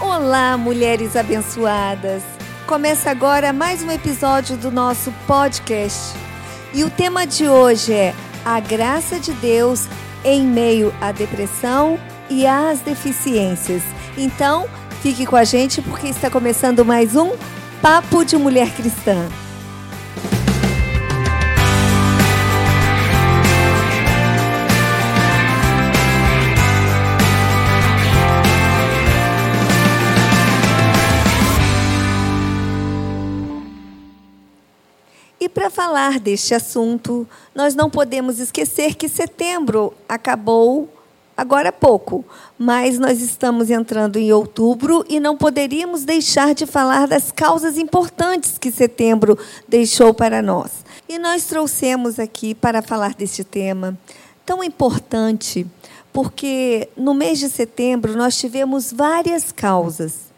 Olá, mulheres abençoadas! Começa agora mais um episódio do nosso podcast. E o tema de hoje é a graça de Deus em meio à depressão e às deficiências. Então, fique com a gente porque está começando mais um Papo de Mulher Cristã. Para falar deste assunto, nós não podemos esquecer que setembro acabou agora há pouco, mas nós estamos entrando em outubro e não poderíamos deixar de falar das causas importantes que setembro deixou para nós. E nós trouxemos aqui para falar deste tema tão importante, porque no mês de setembro nós tivemos várias causas.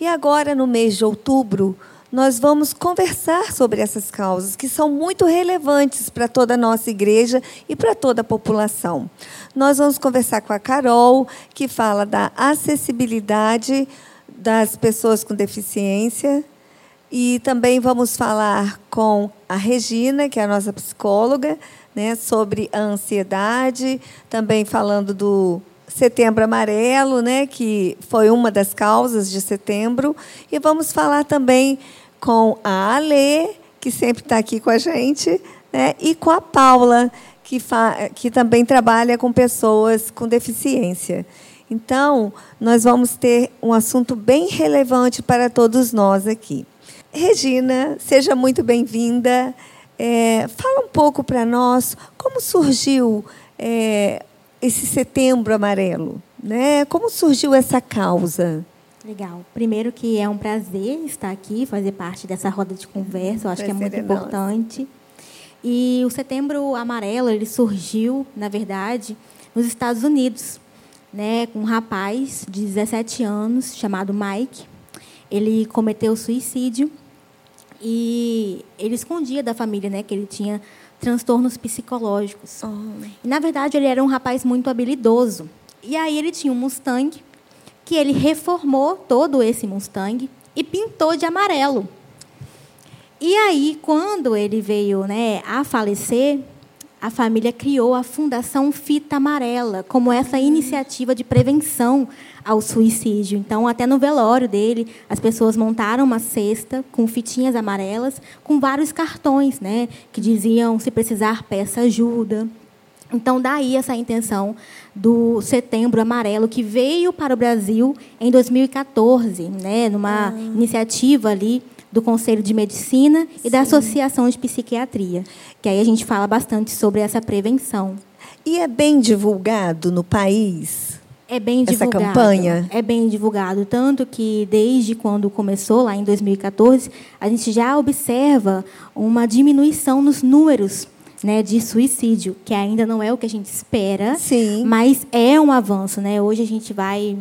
E agora, no mês de outubro, nós vamos conversar sobre essas causas que são muito relevantes para toda a nossa igreja e para toda a população. Nós vamos conversar com a Carol, que fala da acessibilidade das pessoas com deficiência. E também vamos falar com a Regina, que é a nossa psicóloga, né, sobre a ansiedade, também falando do Setembro Amarelo, né, que foi uma das causas de setembro. E vamos falar também com a Ale, que sempre está aqui com a gente, né, e com a Paula, que, que também trabalha com pessoas com deficiência. Então, nós vamos ter um assunto bem relevante para todos nós aqui. Regina, seja muito bem-vinda. É, fala um pouco para nós como surgiu é, esse Setembro Amarelo, né? Como surgiu essa causa? Legal. Primeiro que é um prazer estar aqui, fazer parte dessa roda de conversa. Eu acho que é muito importante. E o Setembro Amarelo ele surgiu, na verdade, nos Estados Unidos, né, com um rapaz de 17 anos chamado Mike. Ele cometeu suicídio e ele escondia da família, né, que ele tinha transtornos psicológicos. Oh. E, na verdade, ele era um rapaz muito habilidoso. E aí ele tinha um Mustang que ele reformou todo esse Mustang e pintou de amarelo. E aí, quando ele veio né, a falecer, a família criou a Fundação Fita Amarela como essa iniciativa de prevenção ao suicídio. Então, até no velório dele, as pessoas montaram uma cesta com fitinhas amarelas, com vários cartões, né, que diziam se precisar peça ajuda. Então, daí essa intenção do Setembro Amarelo, que veio para o Brasil em 2014, né, numa ah. iniciativa ali do Conselho de Medicina e Sim. da Associação de Psiquiatria, que aí a gente fala bastante sobre essa prevenção. E é bem divulgado no país? É bem divulgado. Essa campanha? É bem divulgado. Tanto que, desde quando começou, lá em 2014, a gente já observa uma diminuição nos números né, de suicídio, que ainda não é o que a gente espera, Sim. mas é um avanço. Né? Hoje a gente vai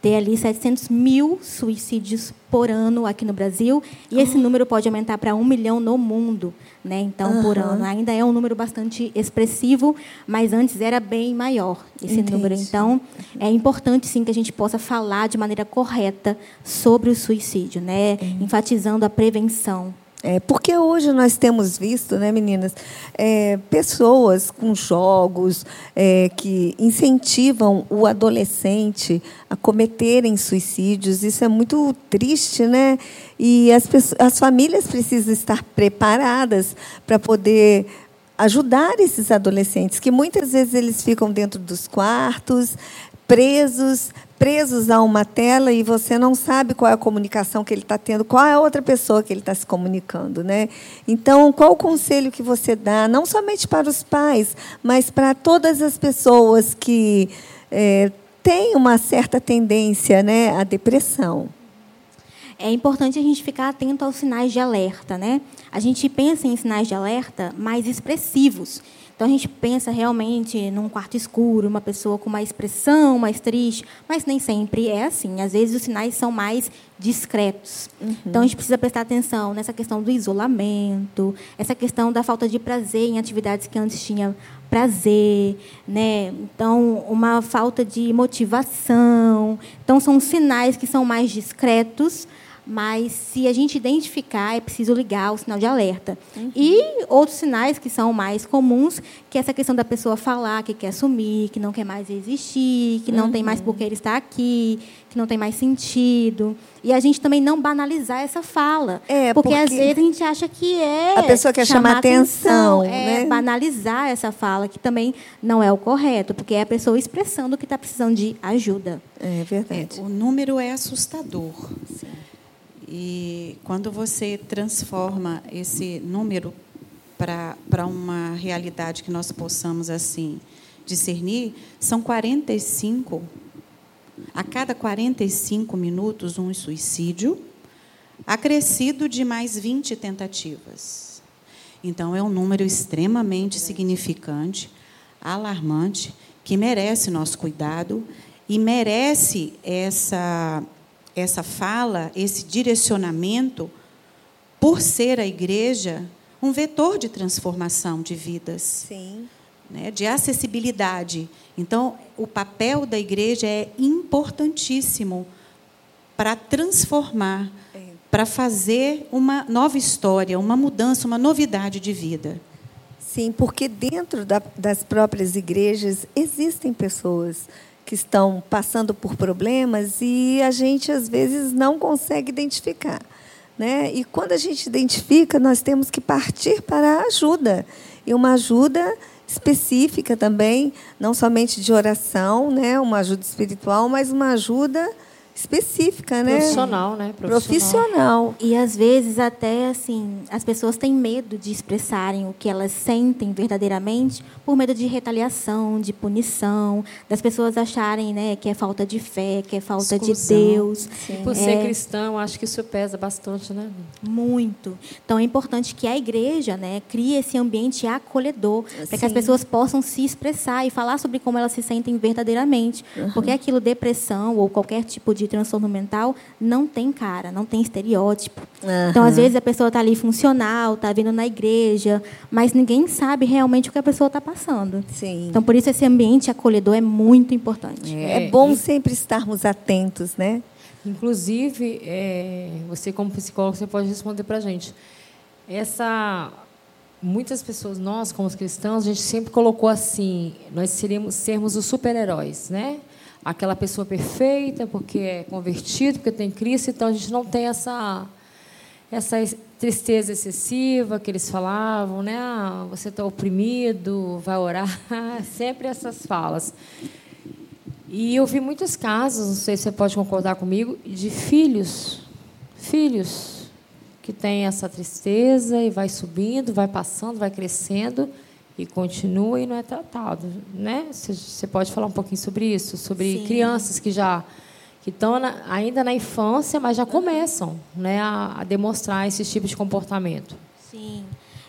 ter ali 700 mil suicídios por ano aqui no Brasil, e esse oh. número pode aumentar para um milhão no mundo, né? Então, uhum. por ano. Ainda é um número bastante expressivo, mas antes era bem maior esse Entendi. número. Então, é importante, sim, que a gente possa falar de maneira correta sobre o suicídio, né? Uhum. Enfatizando a prevenção. É, porque hoje nós temos visto, né, meninas, é, pessoas com jogos é, que incentivam o adolescente a cometerem suicídios. Isso é muito triste, né? E as, as famílias precisam estar preparadas para poder ajudar esses adolescentes, que muitas vezes eles ficam dentro dos quartos, presos, presos a uma tela e você não sabe qual é a comunicação que ele está tendo, qual é a outra pessoa que ele está se comunicando. Né? Então, qual o conselho que você dá, não somente para os pais, mas para todas as pessoas que é, têm uma certa tendência né, à depressão? É importante a gente ficar atento aos sinais de alerta. Né? A gente pensa em sinais de alerta mais expressivos. Então a gente pensa realmente num quarto escuro, uma pessoa com uma expressão mais triste, mas nem sempre é assim. Às vezes os sinais são mais discretos. Uhum. Então a gente precisa prestar atenção nessa questão do isolamento, essa questão da falta de prazer em atividades que antes tinha prazer, né? Então uma falta de motivação. Então são sinais que são mais discretos mas se a gente identificar, é preciso ligar o sinal de alerta. Uhum. E outros sinais que são mais comuns, que é essa questão da pessoa falar que quer sumir, que não quer mais existir, que não uhum. tem mais por que ele estar aqui, que não tem mais sentido. E a gente também não banalizar essa fala. É, porque, porque às vezes a gente acha que é. A pessoa quer chamar, chamar atenção. atenção é né? banalizar essa fala, que também não é o correto, porque é a pessoa expressando que está precisando de ajuda. É verdade. É, o número é assustador. Sim. E quando você transforma esse número para uma realidade que nós possamos assim discernir, são 45 a cada 45 minutos um suicídio, acrescido de mais 20 tentativas. Então é um número extremamente significante, alarmante, que merece nosso cuidado e merece essa essa fala, esse direcionamento, por ser a igreja um vetor de transformação de vidas. Né, de acessibilidade. Então, o papel da igreja é importantíssimo para transformar, é. para fazer uma nova história, uma mudança, uma novidade de vida. Sim, porque dentro da, das próprias igrejas existem pessoas que estão passando por problemas e a gente às vezes não consegue identificar. Né? E quando a gente identifica, nós temos que partir para a ajuda. E uma ajuda específica também, não somente de oração, né? uma ajuda espiritual, mas uma ajuda específica, né? Profissional, né? Profissional. Profissional. E às vezes até assim, as pessoas têm medo de expressarem o que elas sentem verdadeiramente por medo de retaliação, de punição, das pessoas acharem, né, que é falta de fé, que é falta Exclusão. de Deus. Sim. E por ser é... cristão, acho que isso pesa bastante, né? Muito. Então é importante que a igreja, né, crie esse ambiente acolhedor para que as pessoas possam se expressar e falar sobre como elas se sentem verdadeiramente, uhum. porque aquilo depressão ou qualquer tipo de transtorno mental não tem cara, não tem estereótipo. Uhum. Então, às vezes, a pessoa está ali funcional, está vindo na igreja, mas ninguém sabe realmente o que a pessoa está passando. Sim. Então, por isso, esse ambiente acolhedor é muito importante. É, é bom sempre estarmos atentos, né? Inclusive, é, você como psicólogo, você pode responder para a gente. Essa muitas pessoas, nós como cristãos, a gente sempre colocou assim, nós seríamos sermos os super-heróis, né? Aquela pessoa perfeita, porque é convertido, porque tem Cristo, então a gente não tem essa essa tristeza excessiva que eles falavam, né? Ah, você está oprimido, vai orar, sempre essas falas. E eu vi muitos casos, não sei se você pode concordar comigo, de filhos, filhos que têm essa tristeza e vai subindo, vai passando, vai crescendo e continua e não é tratado, né? Você pode falar um pouquinho sobre isso, sobre Sim. crianças que já que estão ainda na infância, mas já começam, né, a, a demonstrar esse tipo de comportamento. Sim.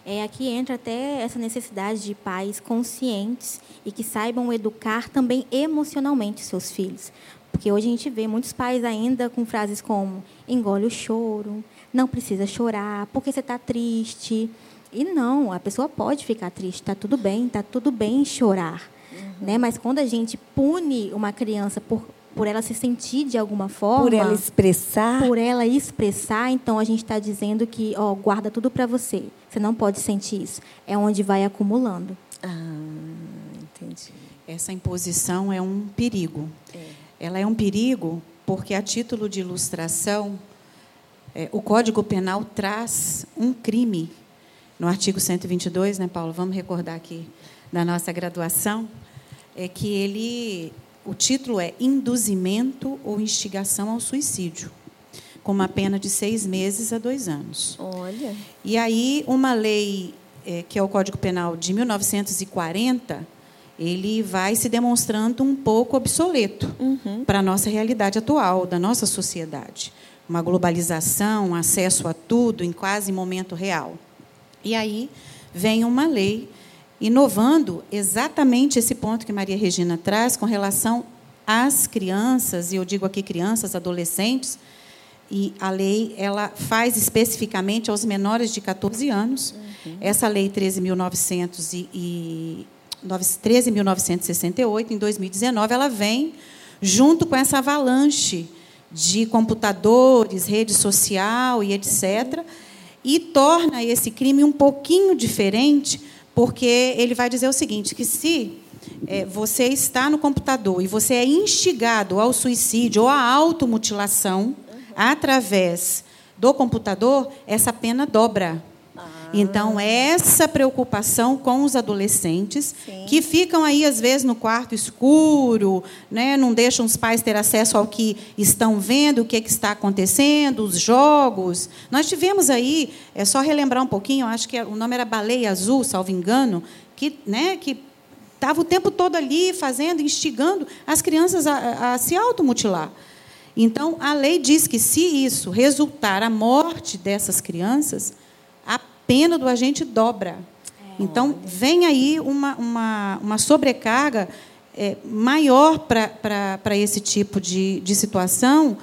É, aqui entra até essa necessidade de pais conscientes e que saibam educar também emocionalmente seus filhos. Porque hoje a gente vê muitos pais ainda com frases como engole o choro, não precisa chorar, porque você está triste. E não, a pessoa pode ficar triste, está tudo bem, está tudo bem chorar. Uhum. Né? Mas quando a gente pune uma criança por, por ela se sentir de alguma forma. Por ela expressar. Por ela expressar, então a gente está dizendo que, ó, guarda tudo para você. Você não pode sentir isso. É onde vai acumulando. Ah, entendi. Essa imposição é um perigo. É. Ela é um perigo porque, a título de ilustração, é, o Código Penal traz um crime no artigo 122, né, Paulo? Vamos recordar aqui da nossa graduação, é que ele, o título é Induzimento ou Instigação ao Suicídio, com uma pena de seis meses a dois anos. Olha. E aí, uma lei, é, que é o Código Penal de 1940, ele vai se demonstrando um pouco obsoleto uhum. para a nossa realidade atual, da nossa sociedade. Uma globalização, acesso a tudo em quase momento real. E aí vem uma lei inovando exatamente esse ponto que Maria Regina traz com relação às crianças, e eu digo aqui crianças, adolescentes, e a lei ela faz especificamente aos menores de 14 anos. Uhum. Essa lei 13.968, em 2019, ela vem junto com essa avalanche de computadores, rede social e etc., e torna esse crime um pouquinho diferente, porque ele vai dizer o seguinte: que se é, você está no computador e você é instigado ao suicídio ou à automutilação uhum. através do computador, essa pena dobra. Então, essa preocupação com os adolescentes, Sim. que ficam aí, às vezes, no quarto escuro, né, não deixam os pais ter acesso ao que estão vendo, o que, é que está acontecendo, os jogos. Nós tivemos aí, é só relembrar um pouquinho, acho que o nome era Baleia Azul, salvo engano, que, né, que estava o tempo todo ali fazendo, instigando as crianças a, a se automutilar. Então, a lei diz que, se isso resultar a morte dessas crianças, pena do agente dobra. É, então, vem aí uma, uma, uma sobrecarga é, maior para esse tipo de, de situação,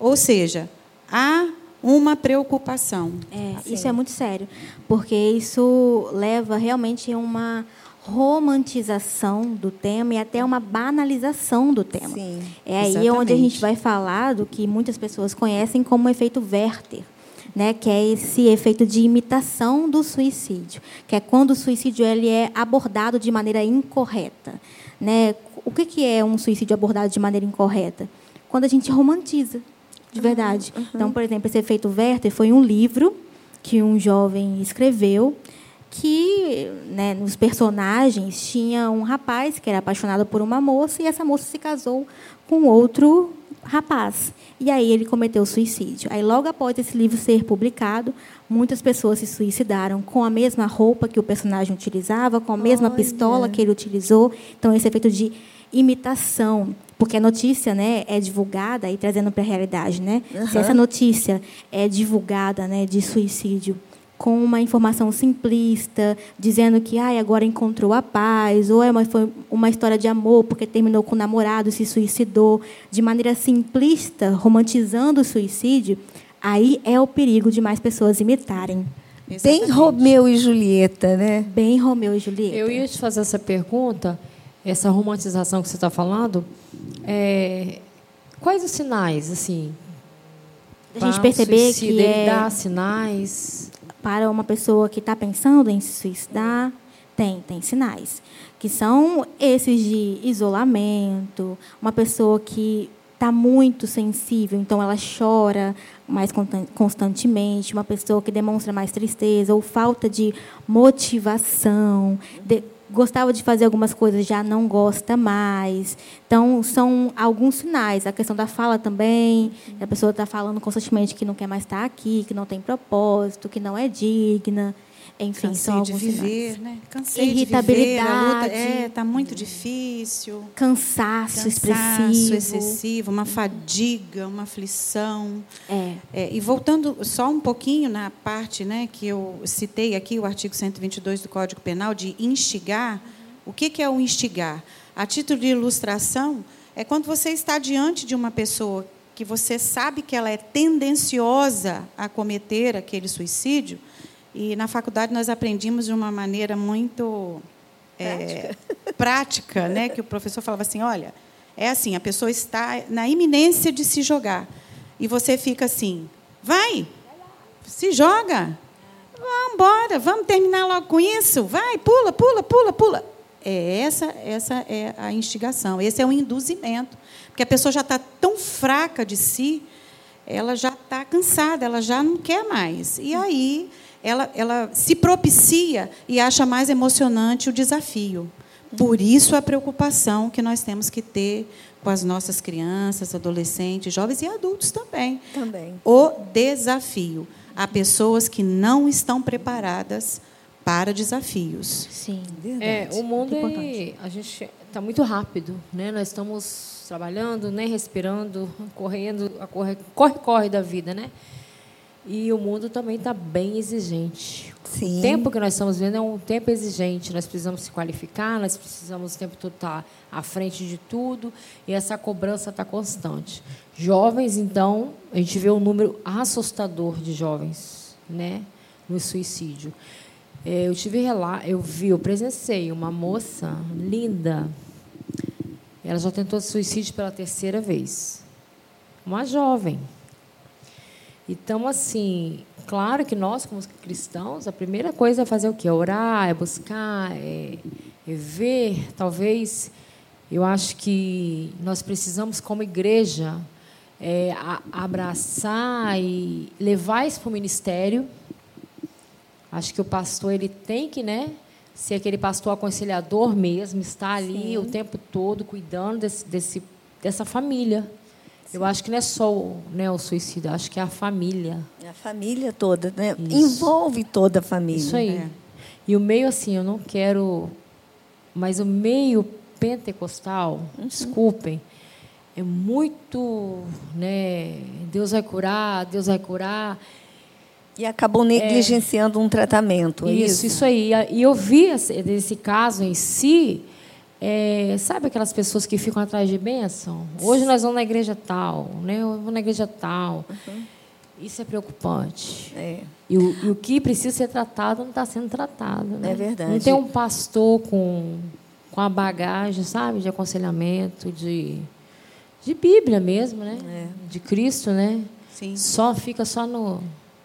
ou seja, há uma preocupação. É, assim. Isso é muito sério, porque isso leva realmente a uma romantização do tema e até uma banalização do tema. Sim, é aí exatamente. onde a gente vai falar do que muitas pessoas conhecem como efeito Werther né, que é esse efeito de imitação do suicídio, que é quando o suicídio ele é abordado de maneira incorreta. Né? O que, que é um suicídio abordado de maneira incorreta? Quando a gente romantiza, de verdade. Uhum. Então, por exemplo, esse efeito Werther foi um livro que um jovem escreveu que né, nos personagens tinha um rapaz que era apaixonado por uma moça e essa moça se casou com outro rapaz. E aí ele cometeu suicídio. Aí logo após esse livro ser publicado, muitas pessoas se suicidaram com a mesma roupa que o personagem utilizava, com a mesma Olha. pistola que ele utilizou. Então esse efeito de imitação, porque a notícia, né, é divulgada e trazendo para a realidade, né? Uhum. Se essa notícia é divulgada, né, de suicídio com uma informação simplista, dizendo que ah, agora encontrou a paz, ou é uma, foi uma história de amor porque terminou com o namorado, se suicidou, de maneira simplista, romantizando o suicídio, aí é o perigo de mais pessoas imitarem. Exatamente. Bem Romeu e Julieta, né? Bem Romeu e Julieta. Eu ia te fazer essa pergunta, essa romantização que você está falando, é, quais os sinais, assim? A gente perceber que é... dá sinais para uma pessoa que está pensando em se suicidar, tem, tem sinais. Que são esses de isolamento, uma pessoa que está muito sensível, então ela chora mais constantemente, uma pessoa que demonstra mais tristeza ou falta de motivação, de, gostava de fazer algumas coisas, já não gosta mais. Então, são alguns sinais. A questão da fala também, a pessoa está falando constantemente que não quer mais estar aqui, que não tem propósito, que não é digna. Enfim, Cansei são alguns de viver, sinais. né? Cansei Irritabilidade. De viver, é, está muito difícil. Cansaço, Cansaço expressivo. excessivo, uma fadiga, uma aflição. É. é. E voltando só um pouquinho na parte né, que eu citei aqui, o artigo 122 do Código Penal, de instigar. O que é o instigar? A título de ilustração, é quando você está diante de uma pessoa que você sabe que ela é tendenciosa a cometer aquele suicídio, e na faculdade nós aprendimos de uma maneira muito é, prática. prática, né? Que o professor falava assim, olha, é assim, a pessoa está na iminência de se jogar e você fica assim, vai, se joga, vamos embora, vamos terminar logo com isso, vai, pula, pula, pula, pula. É essa, essa é a instigação, esse é o induzimento, porque a pessoa já está tão fraca de si, ela já está cansada, ela já não quer mais. E aí ela, ela se propicia e acha mais emocionante o desafio. Por isso a preocupação que nós temos que ter com as nossas crianças, adolescentes, jovens e adultos também. Também. O desafio. Há pessoas que não estão preparadas para desafios. Sim, É, o mundo é, a gente está muito rápido, né? Nós estamos trabalhando, nem respirando, correndo, a corre, corre, corre da vida, né? E o mundo também está bem exigente. Sim. O tempo que nós estamos vivendo é um tempo exigente. Nós precisamos se qualificar, nós precisamos o tempo todo estar à frente de tudo, e essa cobrança está constante. Jovens, então, a gente vê um número assustador de jovens né, no suicídio. É, eu tive eu vi, eu presenciei uma moça linda. Ela já tentou suicídio pela terceira vez. Uma jovem. Então, assim, claro que nós, como cristãos, a primeira coisa é fazer o quê? Orar, é buscar, é, é ver. Talvez, eu acho que nós precisamos, como igreja, é, a, abraçar e levar isso para o ministério Acho que o pastor ele tem que, né, ser aquele pastor aconselhador mesmo, estar ali Sim. o tempo todo cuidando desse, desse dessa família. Sim. Eu acho que não é só o, né, o suicídio, acho que é a família. É a família toda, né? Envolve toda a família. Isso aí. É. E o meio assim, eu não quero, mas o meio pentecostal, uhum. desculpem, é muito, né? Deus vai curar, Deus vai curar. E acabou negligenciando é, um tratamento. É isso, isso, isso aí. E eu vi esse caso em si. É, sabe aquelas pessoas que ficam atrás de bênção? Hoje nós vamos na igreja tal, né? Eu vou na igreja tal. Uhum. Isso é preocupante. É. E, o, e o que precisa ser tratado não está sendo tratado. Né? É verdade. Não tem um pastor com, com a bagagem, sabe, de aconselhamento, de, de Bíblia mesmo, né? É. De Cristo, né? Sim. Só fica só no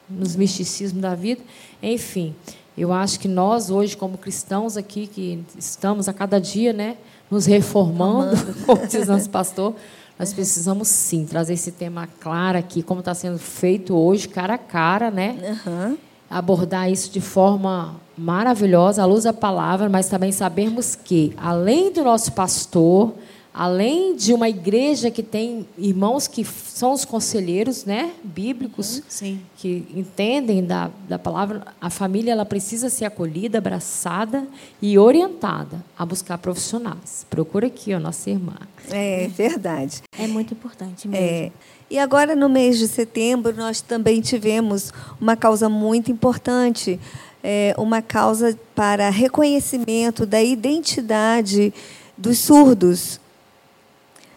nos misticismos da vida. Enfim, eu acho que nós hoje, como cristãos aqui, que estamos a cada dia, né, nos reformando, como diz nosso pastor, nós precisamos sim trazer esse tema claro aqui, como está sendo feito hoje, cara a cara, né? Uhum. Abordar isso de forma maravilhosa, à luz da palavra, mas também sabermos que, além do nosso pastor, além de uma igreja que tem irmãos que são os conselheiros né, bíblicos, uhum, que entendem da, da palavra, a família ela precisa ser acolhida, abraçada e orientada a buscar profissionais. Procura aqui, a nossa irmã. É verdade. É muito importante mesmo. É. E agora, no mês de setembro, nós também tivemos uma causa muito importante, é, uma causa para reconhecimento da identidade dos surdos.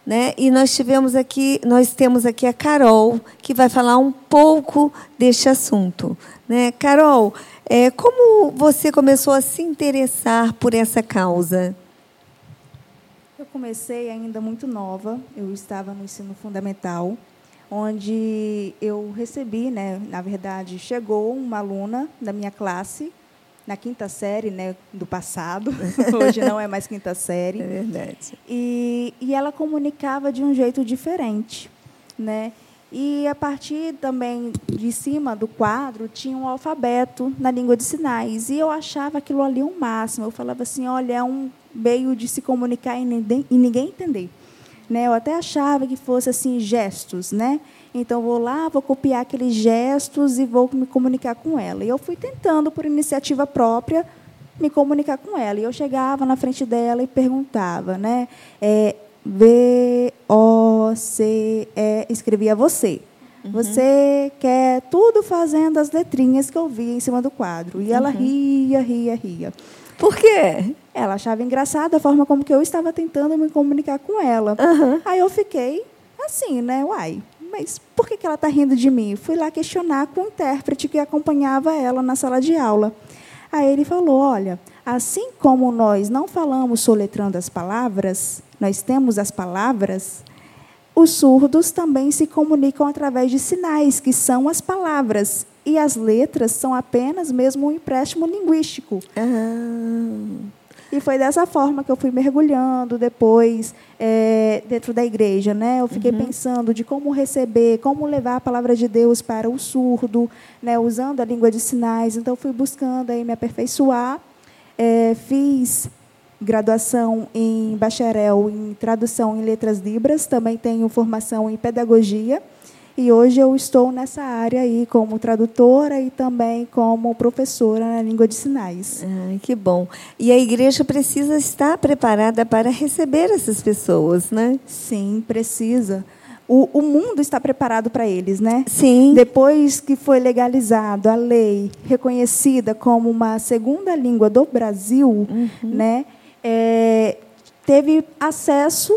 Né? E nós tivemos aqui, nós temos aqui a Carol, que vai falar um pouco deste assunto. Né? Carol, é, como você começou a se interessar por essa causa? Eu comecei ainda muito nova, eu estava no ensino fundamental, onde eu recebi, né, na verdade, chegou uma aluna da minha classe na quinta série né, do passado, hoje não é mais quinta série. É verdade. E, e ela comunicava de um jeito diferente. Né? E a partir também de cima do quadro tinha um alfabeto na língua de sinais. E eu achava aquilo ali um máximo. Eu falava assim: olha, é um meio de se comunicar e ninguém, e ninguém entender. Né? Eu até achava que fosse assim gestos, né? Então, vou lá, vou copiar aqueles gestos e vou me comunicar com ela. E eu fui tentando, por iniciativa própria, me comunicar com ela. E eu chegava na frente dela e perguntava, né? É, V, O, C, E, escrevia você. Uhum. Você quer tudo fazendo as letrinhas que eu via em cima do quadro. E ela uhum. ria, ria, ria. Por quê? Ela achava engraçada a forma como que eu estava tentando me comunicar com ela. Uhum. Aí eu fiquei assim, né? Uai, mas por que, ela está rindo de mim? Fui lá questionar com o intérprete que acompanhava ela na sala de aula. Aí ele falou: olha, assim como nós não falamos soletrando as palavras, nós temos as palavras, os surdos também se comunicam através de sinais, que são as palavras. E as letras são apenas mesmo um empréstimo linguístico. Ah. E foi dessa forma que eu fui mergulhando depois é, dentro da igreja. Né? Eu fiquei uhum. pensando de como receber, como levar a palavra de Deus para o surdo, né? usando a língua de sinais. Então, fui buscando aí me aperfeiçoar. É, fiz graduação em bacharel em tradução em letras libras, também tenho formação em pedagogia. E hoje eu estou nessa área aí como tradutora e também como professora na língua de sinais. Ai, que bom. E a igreja precisa estar preparada para receber essas pessoas, né? Sim, precisa. o, o mundo está preparado para eles, né? Sim. Depois que foi legalizado a lei reconhecida como uma segunda língua do Brasil, uhum. né? É, teve acesso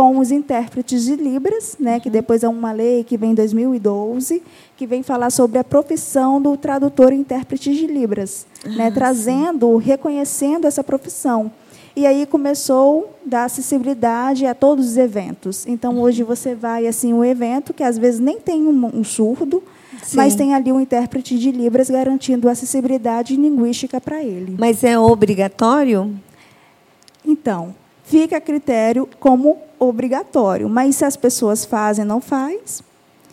com os intérpretes de Libras, né, que uhum. depois é uma lei que vem em 2012, que vem falar sobre a profissão do tradutor e intérprete de Libras, né, ah, né, trazendo, reconhecendo essa profissão. E aí começou a dar acessibilidade a todos os eventos. Então, uhum. hoje você vai assim um evento que às vezes nem tem um, um surdo, Sim. mas tem ali um intérprete de Libras garantindo acessibilidade linguística para ele. Mas é obrigatório? Então, fica a critério como obrigatório. Mas se as pessoas fazem não faz,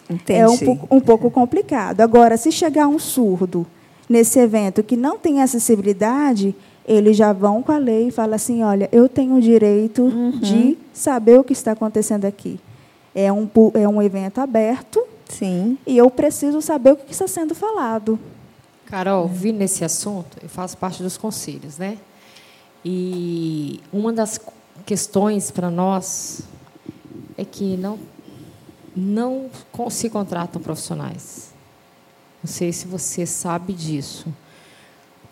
Entendi. é um pouco, um pouco complicado. Agora, se chegar um surdo nesse evento que não tem acessibilidade, eles já vão com a lei e falam assim, olha, eu tenho o direito uhum. de saber o que está acontecendo aqui. É um, é um evento aberto Sim. e eu preciso saber o que está sendo falado. Carol, vi nesse assunto, eu faço parte dos conselhos, né? E uma das questões para nós é que não, não se contratam profissionais. Não sei se você sabe disso.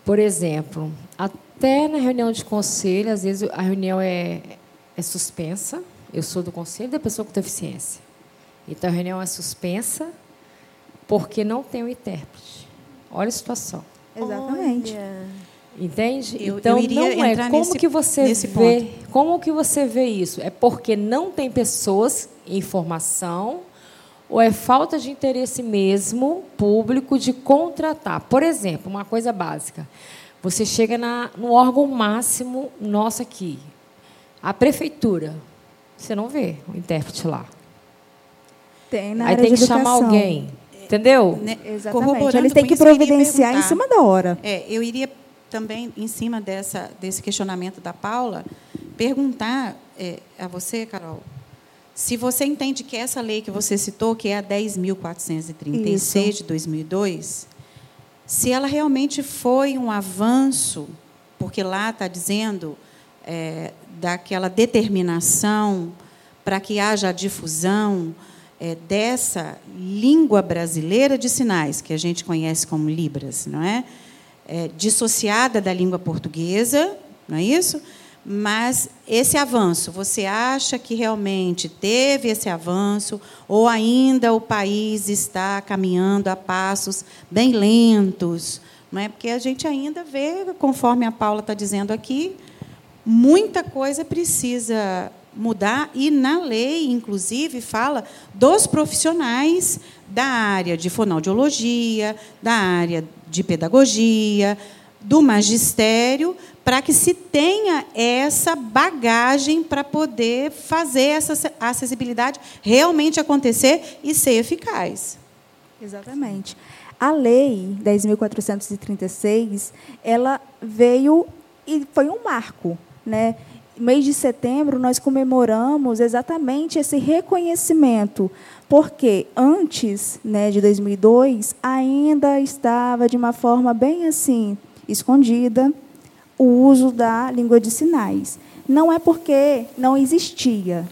Por exemplo, até na reunião de conselho, às vezes a reunião é, é suspensa. Eu sou do conselho da pessoa com deficiência. Então a reunião é suspensa porque não tem o intérprete. Olha a situação. Exatamente. Olha. Entende? Eu, então eu não é como nesse, que você vê, ponto. como que você vê isso? É porque não tem pessoas em formação ou é falta de interesse mesmo público de contratar? Por exemplo, uma coisa básica. Você chega na, no órgão máximo nosso aqui, a prefeitura. Você não vê o intérprete lá. Tem na Aí área tem que chamar alguém. Entendeu? Né, Exatamente. Eles têm que providenciar em cima da hora. É, eu iria também, em cima dessa, desse questionamento da Paula, perguntar é, a você, Carol, se você entende que essa lei que você citou, que é a 10.436 de 2002, se ela realmente foi um avanço, porque lá está dizendo é, daquela determinação para que haja a difusão é, dessa língua brasileira de sinais, que a gente conhece como Libras, não é? É, dissociada da língua portuguesa, não é isso? Mas esse avanço, você acha que realmente teve esse avanço, ou ainda o país está caminhando a passos bem lentos? Não é? Porque a gente ainda vê, conforme a Paula está dizendo aqui, muita coisa precisa mudar, e na lei, inclusive, fala dos profissionais da área de fonoaudiologia, da área de pedagogia, do magistério, para que se tenha essa bagagem para poder fazer essa acessibilidade realmente acontecer e ser eficaz. Exatamente. A lei 10.436, ela veio e foi um marco, né? mês de setembro, nós comemoramos exatamente esse reconhecimento, porque antes né, de 2002, ainda estava de uma forma bem assim, escondida, o uso da língua de sinais. Não é porque não existia.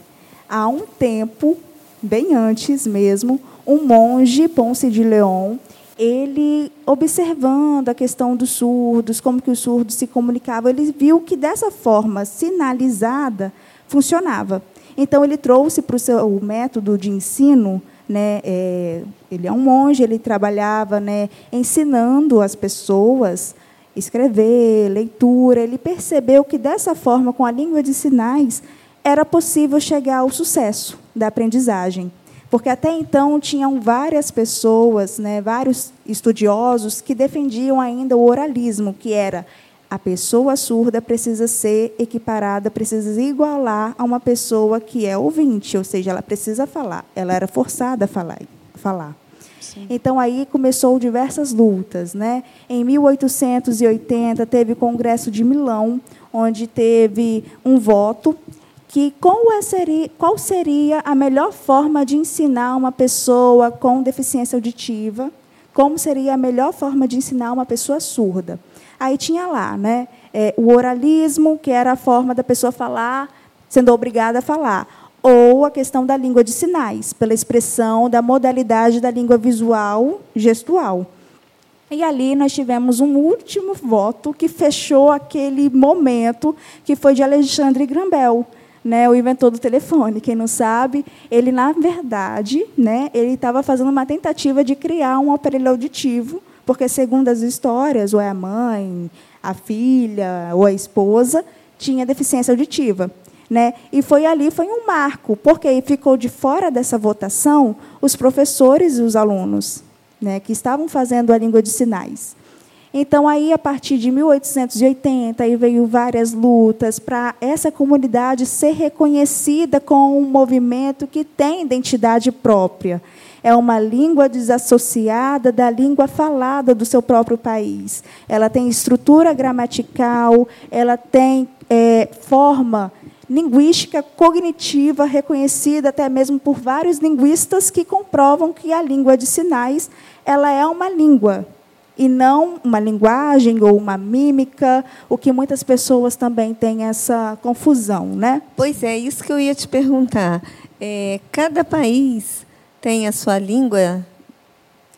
Há um tempo, bem antes mesmo, um monge, Ponce de León, ele observando a questão dos surdos, como que os surdos se comunicavam, ele viu que dessa forma sinalizada funcionava. Então ele trouxe para o seu método de ensino, né, é, ele é um monge, ele trabalhava, né, ensinando as pessoas escrever, leitura. Ele percebeu que dessa forma, com a língua de sinais, era possível chegar ao sucesso da aprendizagem porque até então tinham várias pessoas, né, vários estudiosos que defendiam ainda o oralismo, que era a pessoa surda precisa ser equiparada, precisa igualar a uma pessoa que é ouvinte, ou seja, ela precisa falar. Ela era forçada a falar. falar. Então aí começou diversas lutas, né? Em 1880 teve o Congresso de Milão, onde teve um voto que qual é seria, qual seria a melhor forma de ensinar uma pessoa com deficiência auditiva, como seria a melhor forma de ensinar uma pessoa surda. Aí tinha lá né, é, o oralismo, que era a forma da pessoa falar, sendo obrigada a falar. ou a questão da língua de sinais, pela expressão da modalidade da língua visual gestual. E ali nós tivemos um último voto que fechou aquele momento, que foi de Alexandre Grambel, né, o inventor do telefone. Quem não sabe, ele na verdade, né, ele estava fazendo uma tentativa de criar um aparelho auditivo, porque segundo as histórias, ou é a mãe, a filha ou a esposa tinha deficiência auditiva. Né? E foi ali, foi um marco, porque ficou de fora dessa votação os professores e os alunos né, que estavam fazendo a língua de sinais. Então, aí, a partir de 1880, aí veio várias lutas para essa comunidade ser reconhecida com um movimento que tem identidade própria. É uma língua desassociada da língua falada do seu próprio país. Ela tem estrutura gramatical, ela tem é, forma linguística cognitiva reconhecida até mesmo por vários linguistas que comprovam que a língua de sinais ela é uma língua e não uma linguagem ou uma mímica, o que muitas pessoas também têm essa confusão, né? Pois é, isso que eu ia te perguntar. É, cada país tem a sua língua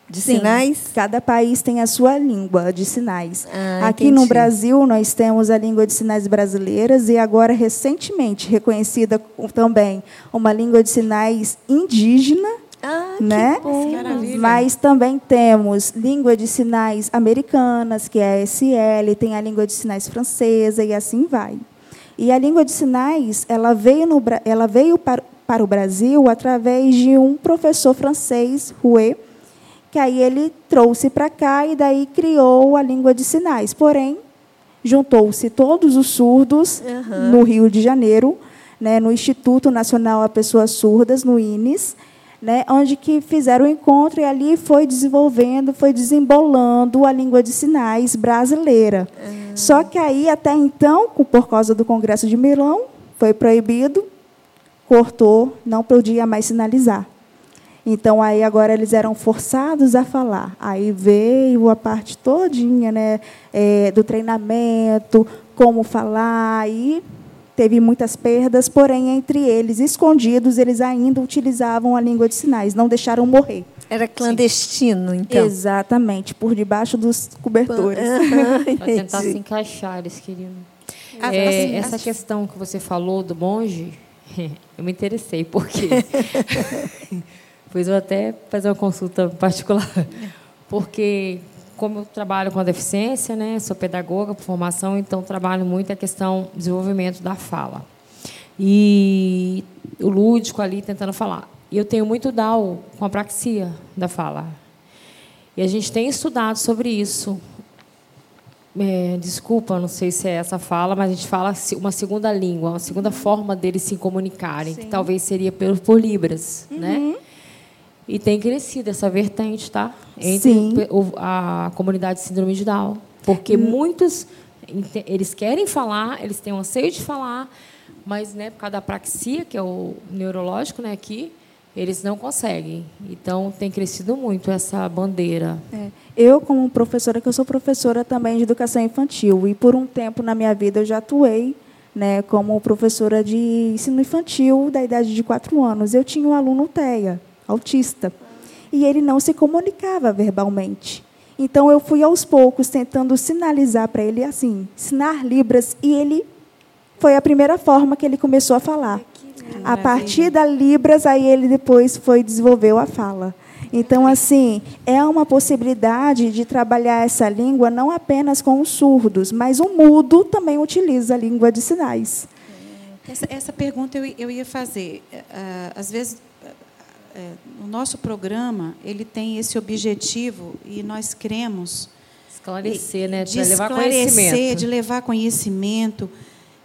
de Sim, sinais? Cada país tem a sua língua de sinais. Ah, Aqui entendi. no Brasil, nós temos a língua de sinais brasileiras e agora, recentemente, reconhecida também uma língua de sinais indígena, Ah, né? que bom. Maravilha. Mas também temos língua de sinais americanas, que é a SL, tem a língua de sinais francesa e assim vai. E a língua de sinais, ela veio, no, ela veio para, para o Brasil através de um professor francês, Rouet, que aí ele trouxe para cá e daí criou a língua de sinais. Porém, juntou-se todos os surdos Aham. no Rio de Janeiro, né, no Instituto Nacional a Pessoas Surdas, no INES, né, onde que fizeram o encontro e ali foi desenvolvendo, foi desembolando a língua de sinais brasileira. Só que aí, até então, por causa do Congresso de Milão, foi proibido, cortou, não podia mais sinalizar. Então, aí agora eles eram forçados a falar. Aí veio a parte todinha né, é, do treinamento, como falar, e teve muitas perdas, porém, entre eles, escondidos, eles ainda utilizavam a língua de sinais, não deixaram morrer. Era clandestino, então. Exatamente, por debaixo dos cobertores. Para tentar se encaixar, eles queriam. Ah, É, assim, essa as- questão que você falou do monge, eu me interessei, porque pois eu até fazer uma consulta particular, porque como eu trabalho com a deficiência, né, sou pedagoga por formação, então trabalho muito a questão desenvolvimento da fala e o lúdico ali tentando falar. E eu tenho muito DAO com a praxia da fala. E a gente tem estudado sobre isso. É, desculpa, não sei se é essa fala, mas a gente fala uma segunda língua, uma segunda forma deles se comunicarem, que talvez seria por, por Libras, né? E tem crescido essa vertente, tá? Entre Sim. a comunidade de síndrome de Down. Porque muitos, ente- eles querem falar, eles têm um anseio de falar, mas, né, por causa da praxia, que é o neurológico, né, aqui, eles não conseguem. Então, tem crescido muito essa bandeira. É. Eu, como professora, que eu sou professora também de educação infantil, e por um tempo na minha vida eu já atuei né, como professora de ensino infantil da idade de quatro anos. Eu tinha um aluno TEA, autista, e ele não se comunicava verbalmente. Então, eu fui aos poucos tentando sinalizar para ele assim, ensinar Libras, e ele foi a primeira forma que ele começou a falar. A partir da Libras, aí ele depois foi desenvolveu a fala. Então, assim, é uma possibilidade de trabalhar essa língua não apenas com os surdos, mas o mudo também utiliza a língua de sinais. Essa, essa pergunta eu, eu ia fazer. Ah, às vezes, o nosso programa ele tem esse objetivo e nós cremos Esclarecer, né? de De levar esclarecer, conhecimento. de levar conhecimento.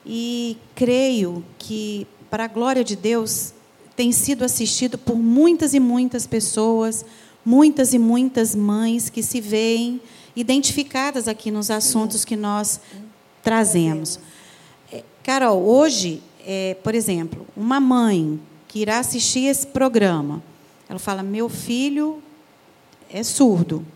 E creio que, para a glória de Deus, tem sido assistido por muitas e muitas pessoas, muitas e muitas mães que se veem identificadas aqui nos assuntos que nós trazemos. É, Carol, hoje, é, por exemplo, uma mãe que irá assistir esse programa, ela fala: meu filho é surdo.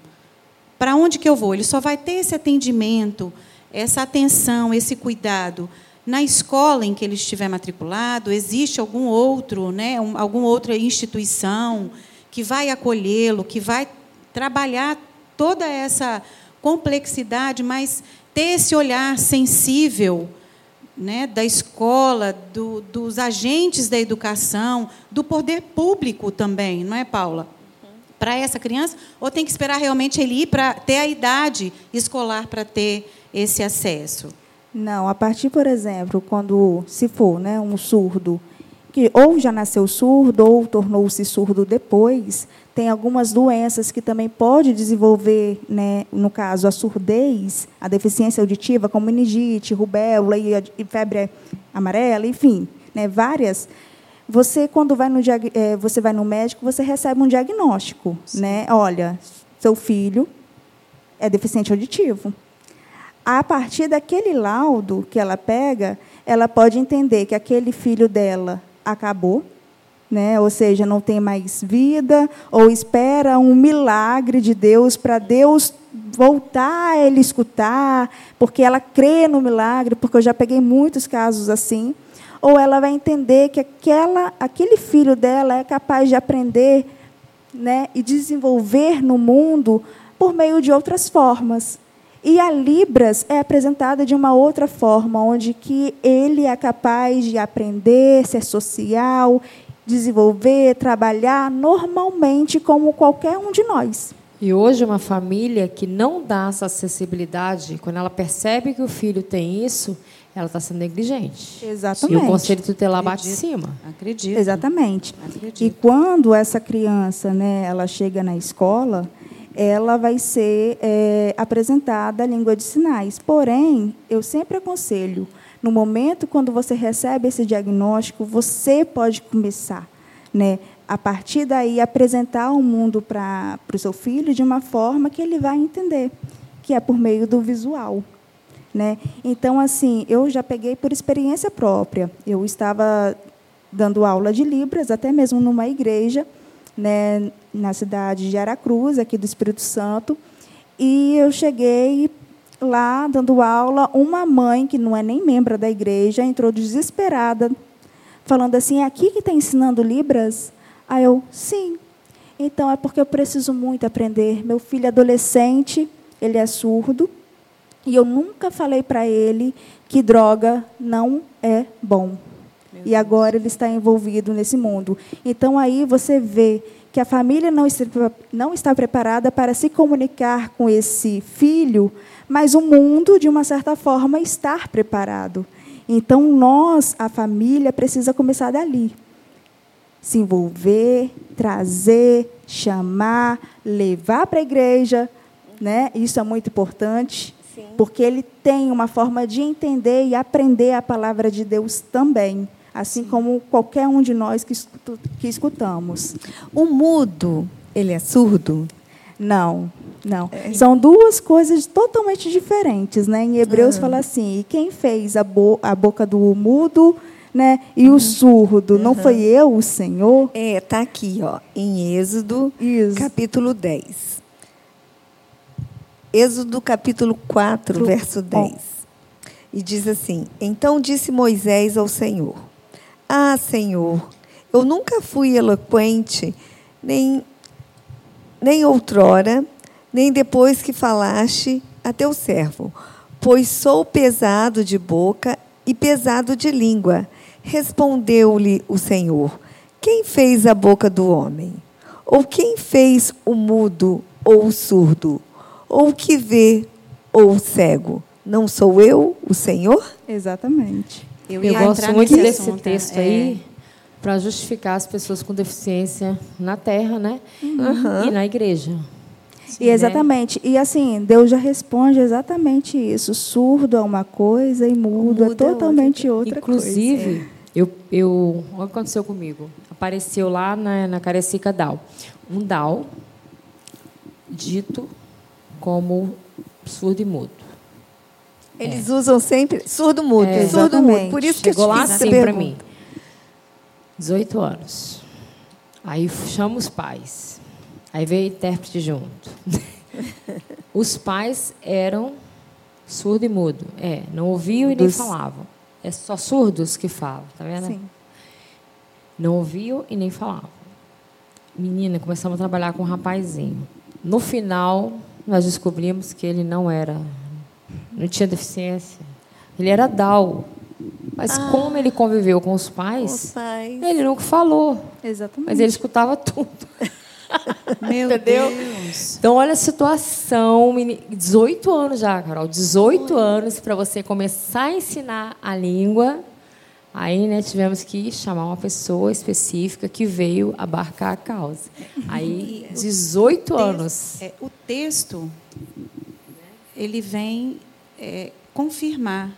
Para onde que eu vou? Ele só vai ter esse atendimento, essa atenção, esse cuidado na escola em que ele estiver matriculado, existe algum outro, né, um, alguma outra instituição que vai acolhê-lo, que vai trabalhar toda essa complexidade, mas ter esse olhar sensível né, da escola, do, dos agentes da educação, do poder público também, não é, Paula? Para essa criança? Ou tem que esperar realmente ele ir para ter a idade escolar para ter esse acesso? Não, a partir, por exemplo, quando se for né, um surdo que ou já nasceu surdo ou tornou-se surdo depois, tem algumas doenças que também pode desenvolver, né, no caso, a surdez, a deficiência auditiva, como meningite, rubéola e, e febre amarela, enfim, né, várias. Você, quando vai no, é, você vai no médico, você recebe um diagnóstico. Né? Olha, seu filho é deficiente auditivo a partir daquele laudo que ela pega, ela pode entender que aquele filho dela acabou, né? ou seja, não tem mais vida, ou espera um milagre de Deus para Deus voltar a ele escutar, porque ela crê no milagre, porque eu já peguei muitos casos assim, ou ela vai entender que aquela, aquele filho dela é capaz de aprender né, e desenvolver no mundo por meio de outras formas. E a Libras é apresentada de uma outra forma, onde que ele é capaz de aprender, ser social, desenvolver, trabalhar normalmente como qualquer um de nós. E hoje uma família que não dá essa acessibilidade, quando ela percebe que o filho tem isso, ela está sendo negligente. Exatamente. E o conselho tutelar bate em cima. Acredito. Exatamente. Acredito. E quando essa criança, né, ela chega na escola, ela vai ser é, apresentada a língua de sinais. Porém, eu sempre aconselho, no momento quando você recebe esse diagnóstico, você pode começar, né, a partir daí, apresentar o mundo para o seu filho de uma forma que ele vai entender, que é por meio do visual. Né? Então, assim, eu já peguei por experiência própria. Eu estava dando aula de Libras, até mesmo numa igreja, né, na cidade de Aracruz, aqui do Espírito Santo. E eu cheguei lá dando aula, uma mãe que não é nem membro da igreja entrou desesperada, falando assim: é aqui que está ensinando Libras? Aí eu, sim. Então é porque eu preciso muito aprender. Meu filho é adolescente, ele é surdo, e eu nunca falei para ele que droga não é bom e agora ele está envolvido nesse mundo. Então aí você vê que a família não está, não está preparada para se comunicar com esse filho, mas o mundo, de uma certa forma, está preparado. Então nós, a família, precisa começar dali. Se envolver, trazer, chamar, levar para a igreja, né? Isso é muito importante, Sim. porque ele tem uma forma de entender e aprender a palavra de Deus também assim como qualquer um de nós que, que escutamos. O mudo, ele é surdo? Não, não. É. São duas coisas totalmente diferentes. Né? Em Hebreus uhum. fala assim: e quem fez a, bo a boca do mudo né, e uhum. o surdo? Uhum. Não foi eu, o Senhor? É, está aqui, ó, em Êxodo, Isso. capítulo 10. Êxodo, capítulo 4, verso 10. E diz assim: Então disse Moisés ao Senhor: ah, Senhor, eu nunca fui eloquente, nem, nem outrora, nem depois que falaste a teu servo, pois sou pesado de boca e pesado de língua. Respondeu-lhe o Senhor: Quem fez a boca do homem? Ou quem fez o mudo ou o surdo? Ou o que vê ou o cego? Não sou eu, o Senhor? Exatamente. Eu, eu gosto muito desse assunto, texto é. aí para justificar as pessoas com deficiência na terra, né? Uhum. E na igreja. Sim, e exatamente. Né? E assim, Deus já responde exatamente isso. Surdo é uma coisa e mudo, é, é totalmente outra, outra Inclusive, coisa. Inclusive, eu, eu, o que aconteceu comigo? Apareceu lá na, na Carecica Dal. Um Dal dito como surdo e mudo. Eles é. usam sempre surdo mudo, é, surdo mudo. Por isso Chegou que lá assim para mim. 18 anos. Aí chama os pais. Aí veio o intérprete junto. os pais eram surdo e mudo. É, não ouviam e nem Dos... falavam. é só surdos que falam, tá vendo? Sim. Não ouviam e nem falavam. Menina, começamos a trabalhar com um rapazinho. No final, nós descobrimos que ele não era, não tinha deficiência. Ele era DAO. Mas Ah. como ele conviveu com os pais, Os pais. ele nunca falou. Exatamente. Mas ele escutava tudo. Meu Entendeu? Deus. Então, olha a situação. meni- 18 anos já, Carol. 18 anos para você começar a ensinar a língua. Aí, né, tivemos que chamar uma pessoa específica que veio abarcar a causa. Aí, 18 anos. É, o texto, ele vem é, confirmar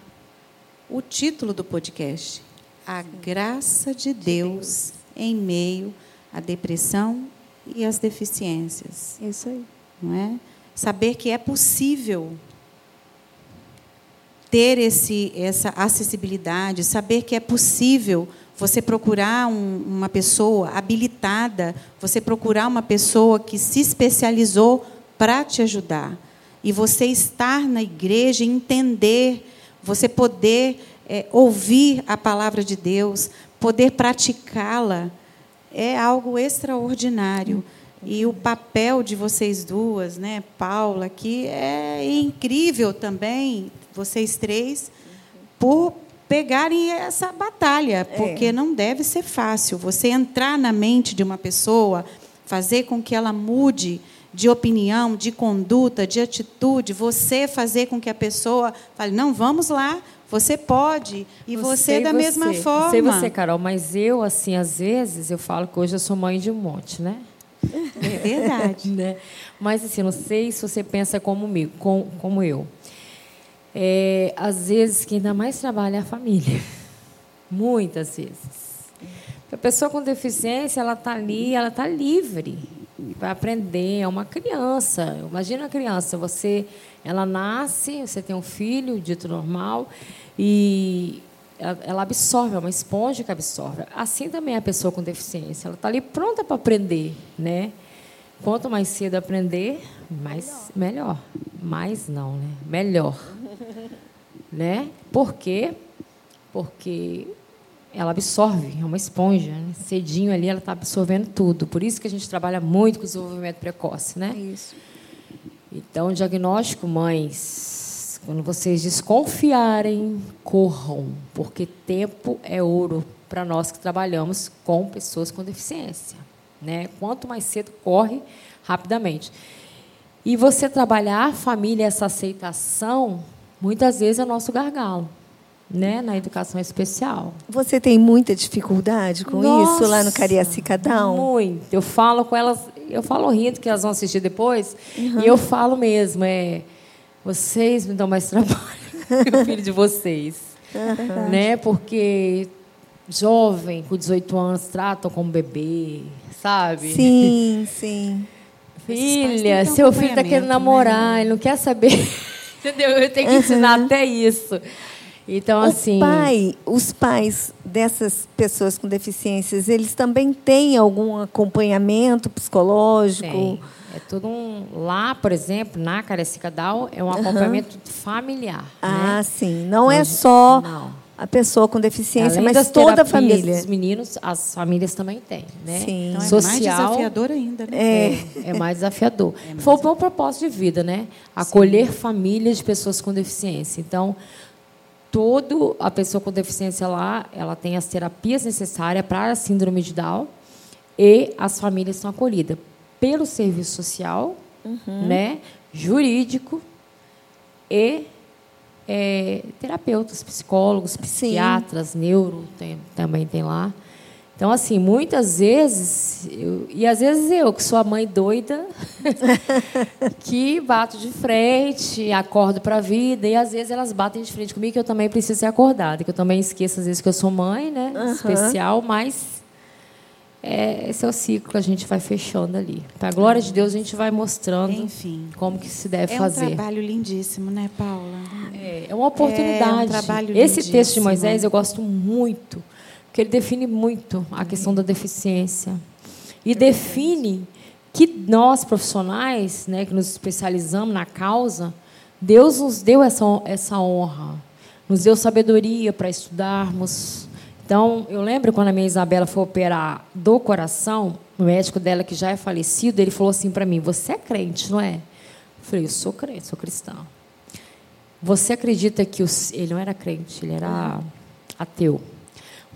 o título do podcast. A graça de Deus em meio à depressão e às deficiências. Isso aí. não é? Saber que é possível ter esse, essa acessibilidade, saber que é possível você procurar um- uma pessoa habilitada, você procurar uma pessoa que se especializou para te ajudar. E você estar na igreja entender, você poder eh, ouvir a palavra de Deus, poder praticá-la, é algo extraordinário. E o papel de vocês duas, né, Paula, aqui é incrível também, vocês três, por pegarem essa batalha, porque não deve ser fácil. Você entrar na mente de uma pessoa, fazer com que ela mude de opinião, de conduta, de atitude, você fazer com que a pessoa fale: não, vamos lá, você pode. E você sei da mesma você, forma. Sei você, Carol, mas eu, assim, às vezes, eu falo que hoje eu sou mãe de um monte, né? É verdade. né? Mas assim, não sei se você pensa como, meu, com, como eu. É, às vezes, quem dá mais trabalho é a família. Muitas vezes. A pessoa com deficiência, ela está ali, ela está livre para aprender. É uma criança. Imagina uma criança, você, ela nasce, você tem um filho, dito normal, e ela, absorve, é uma esponja que absorve. Assim também é a pessoa com deficiência. Ela está ali pronta para aprender, né? Quanto mais cedo aprender, mais melhor. Mais não, né? Melhor. né? Por quê? Porque ela absorve, é uma esponja. Né? Cedinho ali, ela está absorvendo tudo. Por isso que a gente trabalha muito com desenvolvimento precoce, né? Isso. Então, diagnóstico, mães, quando vocês desconfiarem, corram, porque tempo é ouro para nós que trabalhamos com pessoas com deficiência. Né? Quanto mais cedo, corre rapidamente. E você trabalhar a família, essa aceitação, muitas vezes é o nosso gargalo, né? na educação especial. Você tem muita dificuldade com isso lá no Nossa, Cariacica Down? Muito. Eu falo com elas, eu falo rindo que elas vão assistir depois, e eu falo mesmo, é, vocês me dão mais trabalho que o filho de vocês. Né? Porque jovem, com 18 anos, tratam como bebê, sabe? Sim, sim. Filha, seu filho está querendo namorar, né? ele não quer saber. Entendeu? Eu tenho que ensinar até isso. Então, assim. O pai, os pais dessas pessoas com deficiências, eles também têm algum acompanhamento psicológico? Tem. É tudo um. Lá, por exemplo, na Carecica Down, é um acompanhamento familiar. Ah, né? sim. Não é só não. a pessoa com deficiência, Além mas toda a família. dos meninos, as famílias também têm. Né? Sim. Então é mais Social desafiador ainda, né? É. é mais desafiador. Foi o meu propósito de vida, né? Acolher famílias de pessoas com deficiência. Então, todo a pessoa com deficiência lá, ela tem as terapias necessárias para a síndrome de Down e as famílias são acolhidas pelo serviço social, né? Jurídico e é, terapeutas, psicólogos, psiquiatras, neuro tem- também tem lá. Então, assim, muitas vezes, eu- e às vezes eu, que sou a mãe doida, que bato de frente, acordo para a vida, e às vezes elas batem de frente comigo, que eu também preciso ser acordada, que eu também esqueço às vezes que eu sou mãe, né? Especial, mas é, esse é o ciclo que a gente vai fechando ali. Para a glória de Deus, a gente vai mostrando Enfim. como que se deve É um fazer. trabalho lindíssimo, né, Paula? É, é uma oportunidade. É um trabalho Esse texto de lindíssimo. Moisés eu gosto muito, porque ele define muito a questão da deficiência. E define que nós, profissionais, né, que nos especializamos na causa, Deus nos deu essa, essa honra nos deu sabedoria para estudarmos. Então, eu lembro quando a minha Isabela foi operar do coração, o médico dela, que já é falecido, ele falou assim para mim: Você é crente, não é? Eu falei: Eu sou crente, sou cristão. Você acredita que o. Ele não era crente, ele era ateu.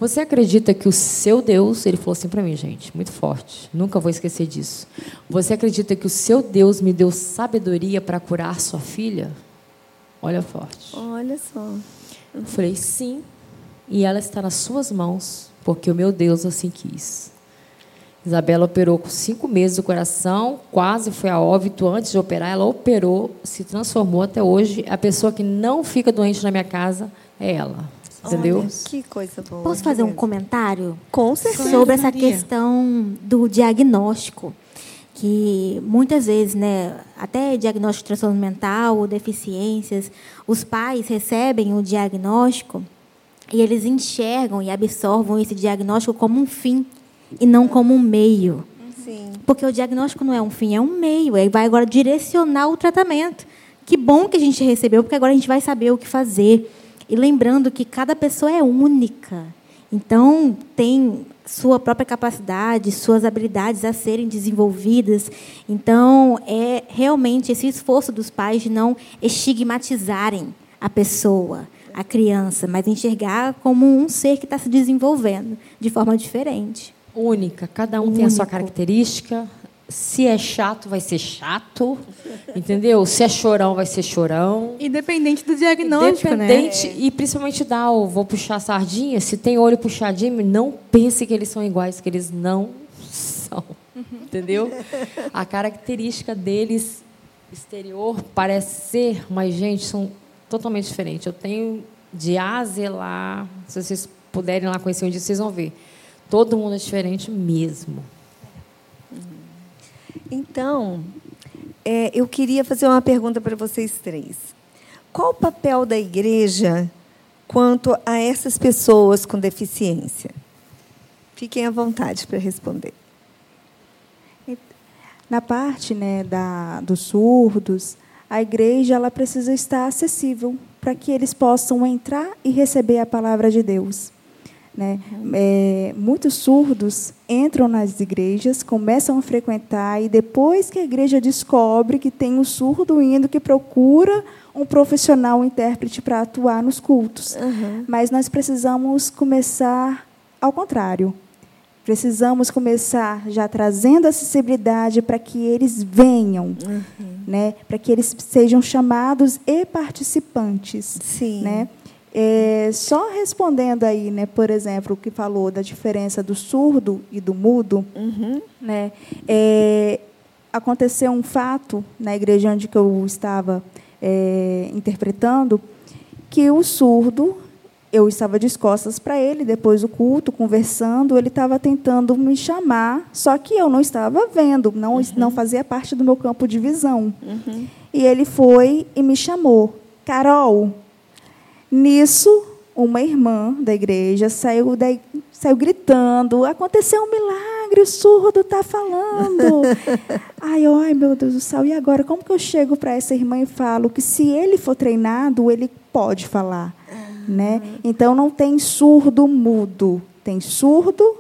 Você acredita que o seu Deus, ele falou assim para mim, gente, muito forte, nunca vou esquecer disso. Você acredita que o seu Deus me deu sabedoria para curar sua filha? Olha forte. Olha só. Eu falei, sim. E ela está nas suas mãos, porque o meu Deus assim quis. Isabela operou com cinco meses do coração, quase foi a óbito antes de operar. Ela operou, se transformou até hoje. A pessoa que não fica doente na minha casa é ela. Entendeu? Olha, que coisa boa. Posso fazer um comentário? Com certeza. Sobre essa questão do diagnóstico. Que muitas vezes, né, até diagnóstico de transtorno mental ou deficiências, os pais recebem o diagnóstico e eles enxergam e absorvem esse diagnóstico como um fim e não como um meio. Sim. Porque o diagnóstico não é um fim, é um meio. Ele vai agora direcionar o tratamento. Que bom que a gente recebeu, porque agora a gente vai saber o que fazer. E lembrando que cada pessoa é única. Então, tem sua própria capacidade, suas habilidades a serem desenvolvidas. Então, é realmente esse esforço dos pais de não estigmatizarem a pessoa, a criança, mas enxergar como um ser que está se desenvolvendo de forma diferente. Única, cada um Único. tem a sua característica, se é chato, vai ser chato. Entendeu? Se é chorão, vai ser chorão. Independente do diagnóstico, né? Independente, né? E principalmente dá o vou puxar a sardinha. Se tem olho puxadinho, não pense que eles são iguais, que eles não são. Uhum. Entendeu? A característica deles exterior parece ser, mas, gente, são totalmente diferentes. Eu tenho de A a Z lá, se vocês puderem lá conhecer um dia, vocês vão ver. Todo mundo é diferente mesmo. Então, é, eu queria fazer uma pergunta para vocês três. Qual o papel da igreja quanto a essas pessoas com deficiência? Fiquem à vontade para responder. Na parte né, da, dos surdos, a igreja ela precisa estar acessível para que eles possam entrar e receber a palavra de Deus. Né? É, muitos surdos entram nas igrejas, começam a frequentar, e depois que a igreja descobre que tem um surdo indo que procura um profissional um intérprete para atuar nos cultos. Uhum. Mas nós precisamos começar ao contrário. Precisamos começar já trazendo acessibilidade para que eles venham, uhum. né? para que eles sejam chamados e participantes. Sim. Né? É, só respondendo aí, né, por exemplo, o que falou da diferença do surdo e do mudo, uhum. né, é, aconteceu um fato na igreja onde eu estava é, interpretando, que o surdo, eu estava de costas para ele, depois do culto, conversando, ele estava tentando me chamar, só que eu não estava vendo, não, uhum. não fazia parte do meu campo de visão. Uhum. E ele foi e me chamou, Carol, Nisso, uma irmã da igreja saiu, da, saiu gritando: aconteceu um milagre, o surdo está falando. ai, ai, meu Deus do céu, e agora? Como que eu chego para essa irmã e falo que se ele for treinado, ele pode falar? Né? Então, não tem surdo mudo, tem surdo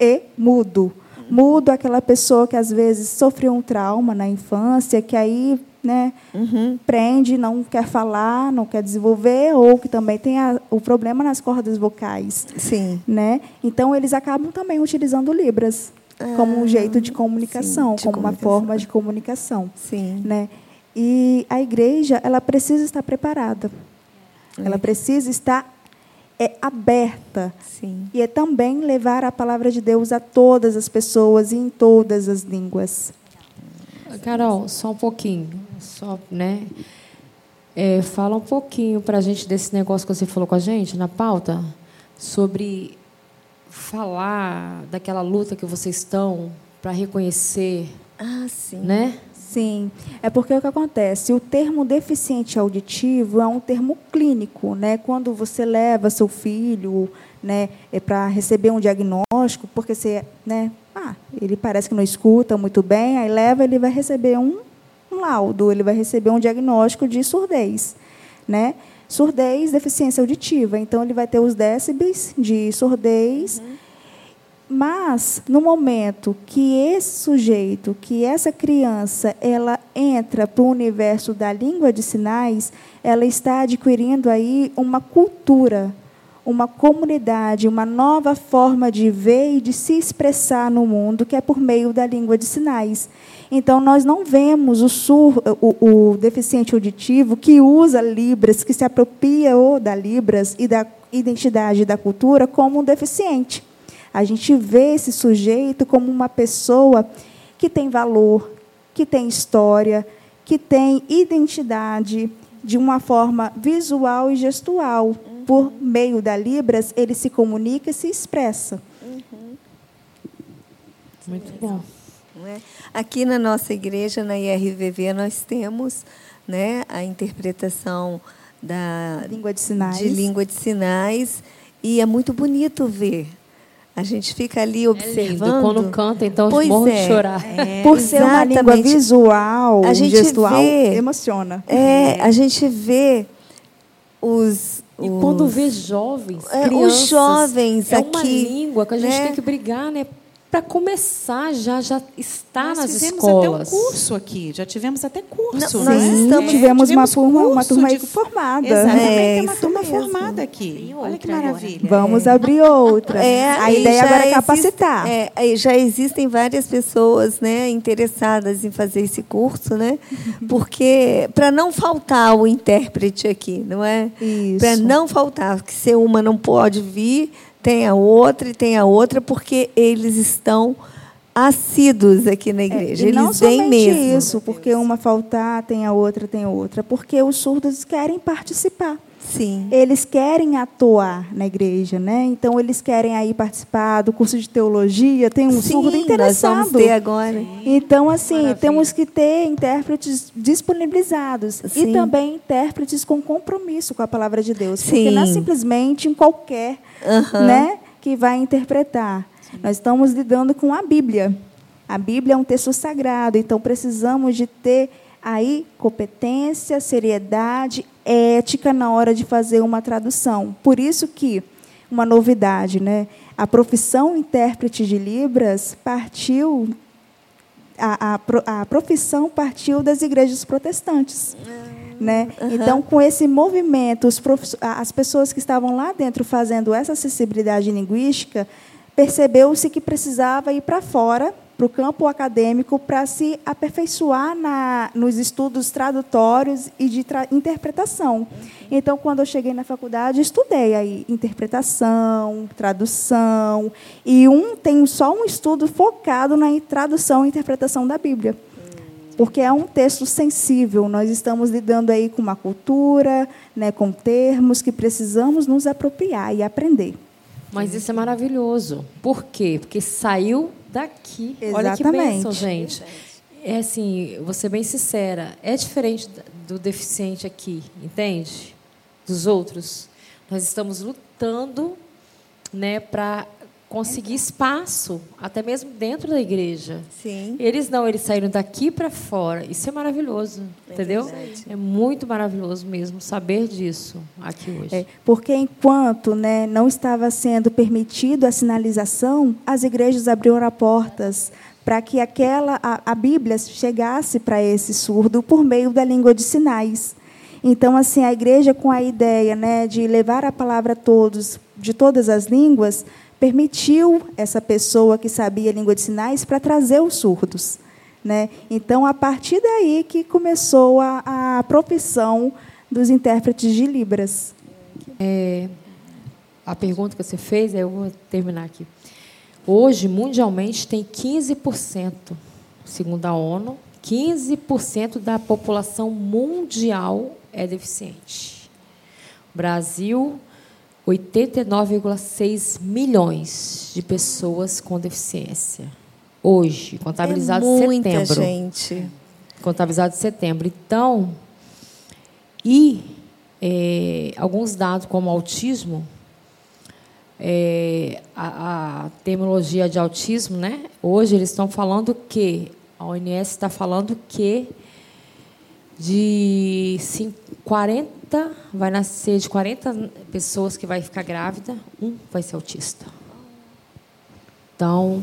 e mudo. Mudo aquela pessoa que às vezes sofreu um trauma na infância, que aí né, uhum. prende, não quer falar, não quer desenvolver, ou que também tem a, o problema nas cordas vocais. Sim. Né? Então, eles acabam também utilizando Libras ah, como um jeito de comunicação, sim, de como comunicação. uma forma de comunicação. Sim. Né? E a igreja ela precisa estar preparada. É. Ela precisa estar é, aberta. Sim. E é também levar a palavra de Deus a todas as pessoas e em todas as línguas. Carol, só um pouquinho, só, né? É, fala um pouquinho para a gente desse negócio que você falou com a gente na pauta sobre falar daquela luta que vocês estão para reconhecer, ah, sim, né? Sim, é porque o que acontece, o termo deficiente auditivo é um termo clínico, né? Quando você leva seu filho, né, é para receber um diagnóstico, porque você, né, ah, ele parece que não escuta muito bem, aí leva, ele vai receber um, um laudo, ele vai receber um diagnóstico de surdez. Né? surdez, deficiência auditiva. Então, ele vai ter os décibels de surdez. Uhum. Mas, no momento que esse sujeito, que essa criança, ela entra para o universo da língua de sinais, ela está adquirindo aí uma cultura, uma comunidade, uma nova forma de ver e de se expressar no mundo, que é por meio da língua de sinais. Então, nós não vemos o, sur, o, o deficiente auditivo que usa Libras, que se apropria ou da Libras e da identidade da cultura como um deficiente. A gente vê esse sujeito como uma pessoa que tem valor, que tem história, que tem identidade de uma forma visual e gestual. Uhum. Por meio da Libras, ele se comunica e se expressa. Uhum. Muito bom. É? Aqui na nossa igreja, na IRVV, nós temos né, a interpretação da língua de sinais. De língua de sinais e é muito bonito ver a gente fica ali observando. É lindo. Quando canta, então pois morro é. de chorar. É, Por ser uma língua visual, a gente gestual, vê, emociona. É, a gente vê os. E os, quando vê jovens, é, crianças, os jovens é aqui, uma língua que a gente né? tem que brigar, né? Para começar já já está nós nas fizemos escolas. até um curso aqui, já tivemos até curso. Não, nós né? estamos, é, tivemos, uma turma, uma turma de... formada. Exatamente, é, uma turma mesmo. formada aqui. Olha que maravilha. Vamos abrir outra. É, a ideia agora é capacitar. Existe, é, já existem várias pessoas, né, interessadas em fazer esse curso, né? Porque para não faltar o intérprete aqui, não é? Para não faltar, que se uma não pode vir tem a outra e tem a outra, porque eles estão assíduos aqui na igreja. É, eles não vêm mesmo. isso, porque uma faltar, tem a outra, tem a outra, porque os surdos querem participar. Sim. Eles querem atuar na igreja, né? Então eles querem aí participar do curso de teologia, tem um Sim, surdo interessado. Nós vamos ter agora. Sim. Então assim, Maravilha. temos que ter intérpretes disponibilizados Sim. e também intérpretes com compromisso com a palavra de Deus, porque não é simplesmente em qualquer uhum. né, que vai interpretar. Sim. Nós estamos lidando com a Bíblia. A Bíblia é um texto sagrado, então precisamos de ter aí competência, seriedade, ética na hora de fazer uma tradução. Por isso que uma novidade, né? A profissão intérprete de Libras partiu a, a, a profissão partiu das igrejas protestantes. Uhum. Né? Uhum. Então, com esse movimento, as pessoas que estavam lá dentro fazendo essa acessibilidade linguística, percebeu-se que precisava ir para fora, para o campo acadêmico, para se aperfeiçoar na, nos estudos tradutórios e de tra interpretação. Então, quando eu cheguei na faculdade, estudei aí interpretação, tradução, e um tem só um estudo focado na tradução e interpretação da Bíblia porque é um texto sensível. Nós estamos lidando aí com uma cultura, né, com termos que precisamos nos apropriar e aprender. Mas isso é maravilhoso. Por quê? Porque saiu daqui. Exatamente. Olha que bênção, gente. É assim, vou ser bem sincera, é diferente do deficiente aqui, entende? Dos outros. Nós estamos lutando né, para conseguir espaço, até mesmo dentro da igreja. Sim. Eles não, eles saíram daqui para fora. Isso é maravilhoso, é entendeu? Verdade. É muito maravilhoso mesmo saber disso aqui hoje. É, porque enquanto né, não estava sendo permitido a sinalização, as igrejas abriram as portas para que aquela a, a Bíblia chegasse para esse surdo por meio da língua de sinais. Então, assim, a igreja com a ideia né, de levar a palavra a todos, de todas as línguas, permitiu essa pessoa que sabia língua de sinais para trazer os surdos. Né? Então, a partir daí que começou a, a profissão dos intérpretes de Libras. É, a pergunta que você fez, eu vou terminar aqui. Hoje, mundialmente, tem 15%, segundo a ONU, 15% da população mundial é deficiente. Brasil 89,6 milhões de pessoas com deficiência. Hoje, contabilizado é muita setembro. gente. Contabilizado em setembro. Então, e é, alguns dados como autismo, é, a, a terminologia de autismo, né? Hoje eles estão falando que a ONS está falando que De 40, vai nascer de 40 pessoas que vai ficar grávida, um vai ser autista. Então,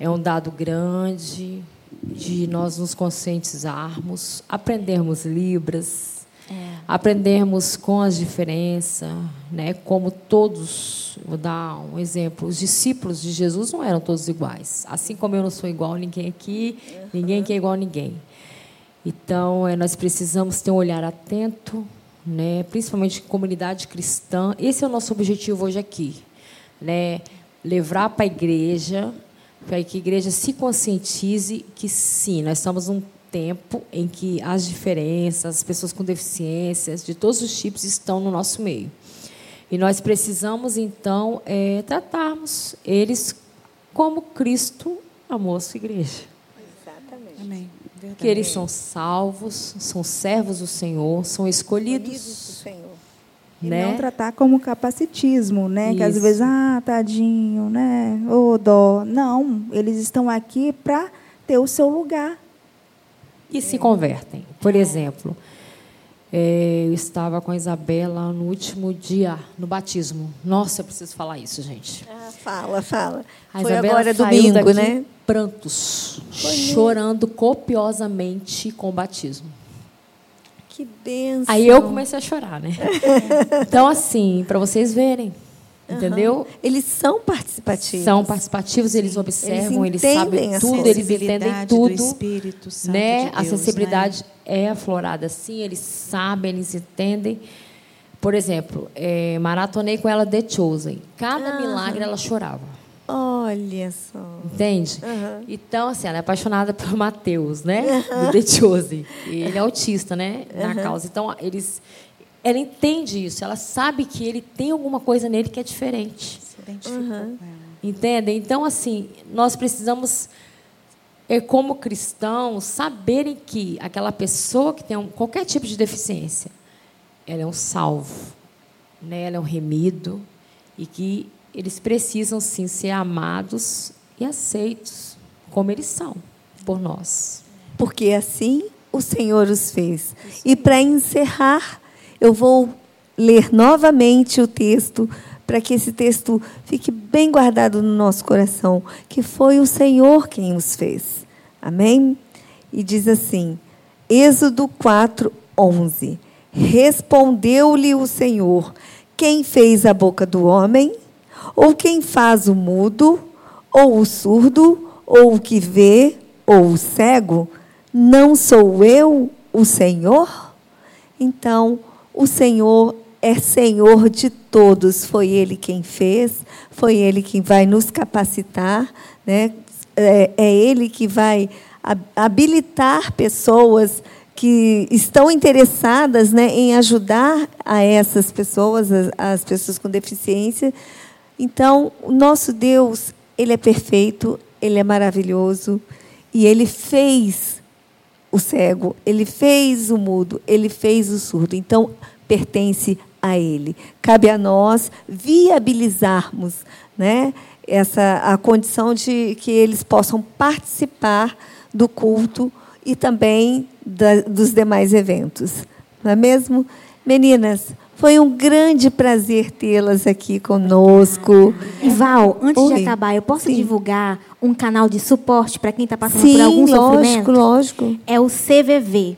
é um dado grande de nós nos conscientizarmos, aprendermos Libras, é. aprendermos com as diferenças, né? como todos, vou dar um exemplo, os discípulos de Jesus não eram todos iguais. Assim como eu não sou igual a ninguém aqui, ninguém aqui é igual a ninguém. Então, é, nós precisamos ter um olhar atento, né? principalmente comunidade cristã. Esse é o nosso objetivo hoje aqui. Né? Levar para a igreja, para que a igreja se conscientize que sim, nós estamos num tempo em que as diferenças, as pessoas com deficiências de todos os tipos estão no nosso meio. E nós precisamos, então, é, tratarmos eles como Cristo amou a sua igreja. Exatamente. Amém. Verdade. que eles são salvos, são servos do Senhor, são escolhidos. escolhidos do Senhor. E né? não tratar como capacitismo, né? Isso. Que às vezes, ah, tadinho, né? Ô, oh, dó. Não, eles estão aqui para ter o seu lugar. E se convertem. Por exemplo, é, eu estava com a Isabela no último dia, no batismo. Nossa, eu preciso falar isso, gente. Ah, fala, fala. A Foi Isabela agora domingo, né? Prantos, Foi chorando copiosamente com o batismo. Que benção. Aí eu comecei a chorar, né? então, assim, para vocês verem. Entendeu? Eles são participativos. São participativos, eles observam, eles, eles sabem tudo, eles entendem tudo. Do Espírito Santo né? De Deus, a sensibilidade né? é aflorada, sim, eles sabem, eles entendem. Por exemplo, é, maratonei com ela The Chosen. Cada uhum. milagre ela chorava. Olha só. Entende? Uhum. Então, assim, ela é apaixonada pelo Mateus, né? Uhum. Do The Chosen. Ele é autista, né? Na uhum. causa. Então, eles, ela entende isso. Ela sabe que ele tem alguma coisa nele que é diferente. Se identificou uhum. Entende? Então, assim, nós precisamos, é, como cristãos, saberem que aquela pessoa que tem um, qualquer tipo de deficiência, ela é um salvo, né? ela é um remido, e que eles precisam sim ser amados e aceitos como eles são por nós. Porque assim o Senhor os fez. E para encerrar, eu vou ler novamente o texto para que esse texto fique bem guardado no nosso coração, que foi o Senhor quem os fez. Amém? E diz assim: Êxodo 4, 11. Respondeu-lhe o Senhor: Quem fez a boca do homem? ou quem faz o mudo, ou o surdo, ou o que vê, ou o cego, não sou eu o Senhor? Então, o Senhor é Senhor de todos, foi Ele quem fez, foi Ele quem vai nos capacitar, né? é, é Ele que vai habilitar pessoas que estão interessadas né, em ajudar a essas pessoas, as, as pessoas com deficiência, então, o nosso Deus, ele é perfeito, ele é maravilhoso e ele fez o cego, ele fez o mudo, ele fez o surdo. Então, pertence a ele. Cabe a nós viabilizarmos, né, essa a condição de que eles possam participar do culto e também da, dos demais eventos. Não é mesmo? Meninas, foi um grande prazer tê-las aqui conosco. Val, antes Oi. de acabar, eu posso Sim. divulgar um canal de suporte para quem está passando Sim, por algum lógico, sofrimento? lógico. É o CVV,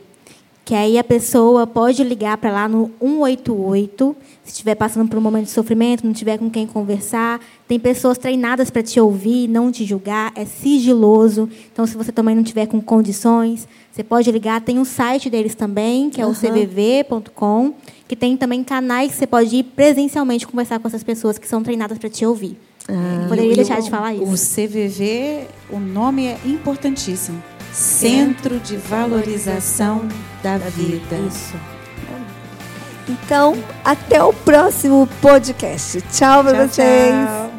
que aí a pessoa pode ligar para lá no 188, se estiver passando por um momento de sofrimento, não tiver com quem conversar. Tem pessoas treinadas para te ouvir, não te julgar, é sigiloso. Então, se você também não tiver com condições, você pode ligar. Tem um site deles também, que é o cvv.com que tem também canais que você pode ir presencialmente conversar com essas pessoas que são treinadas para te ouvir. Ah, Poderia deixar o, de falar isso. O CVV, o nome é importantíssimo. Centro de Valorização da Vida. Isso. Então, até o próximo podcast. Tchau para vocês. Tchau.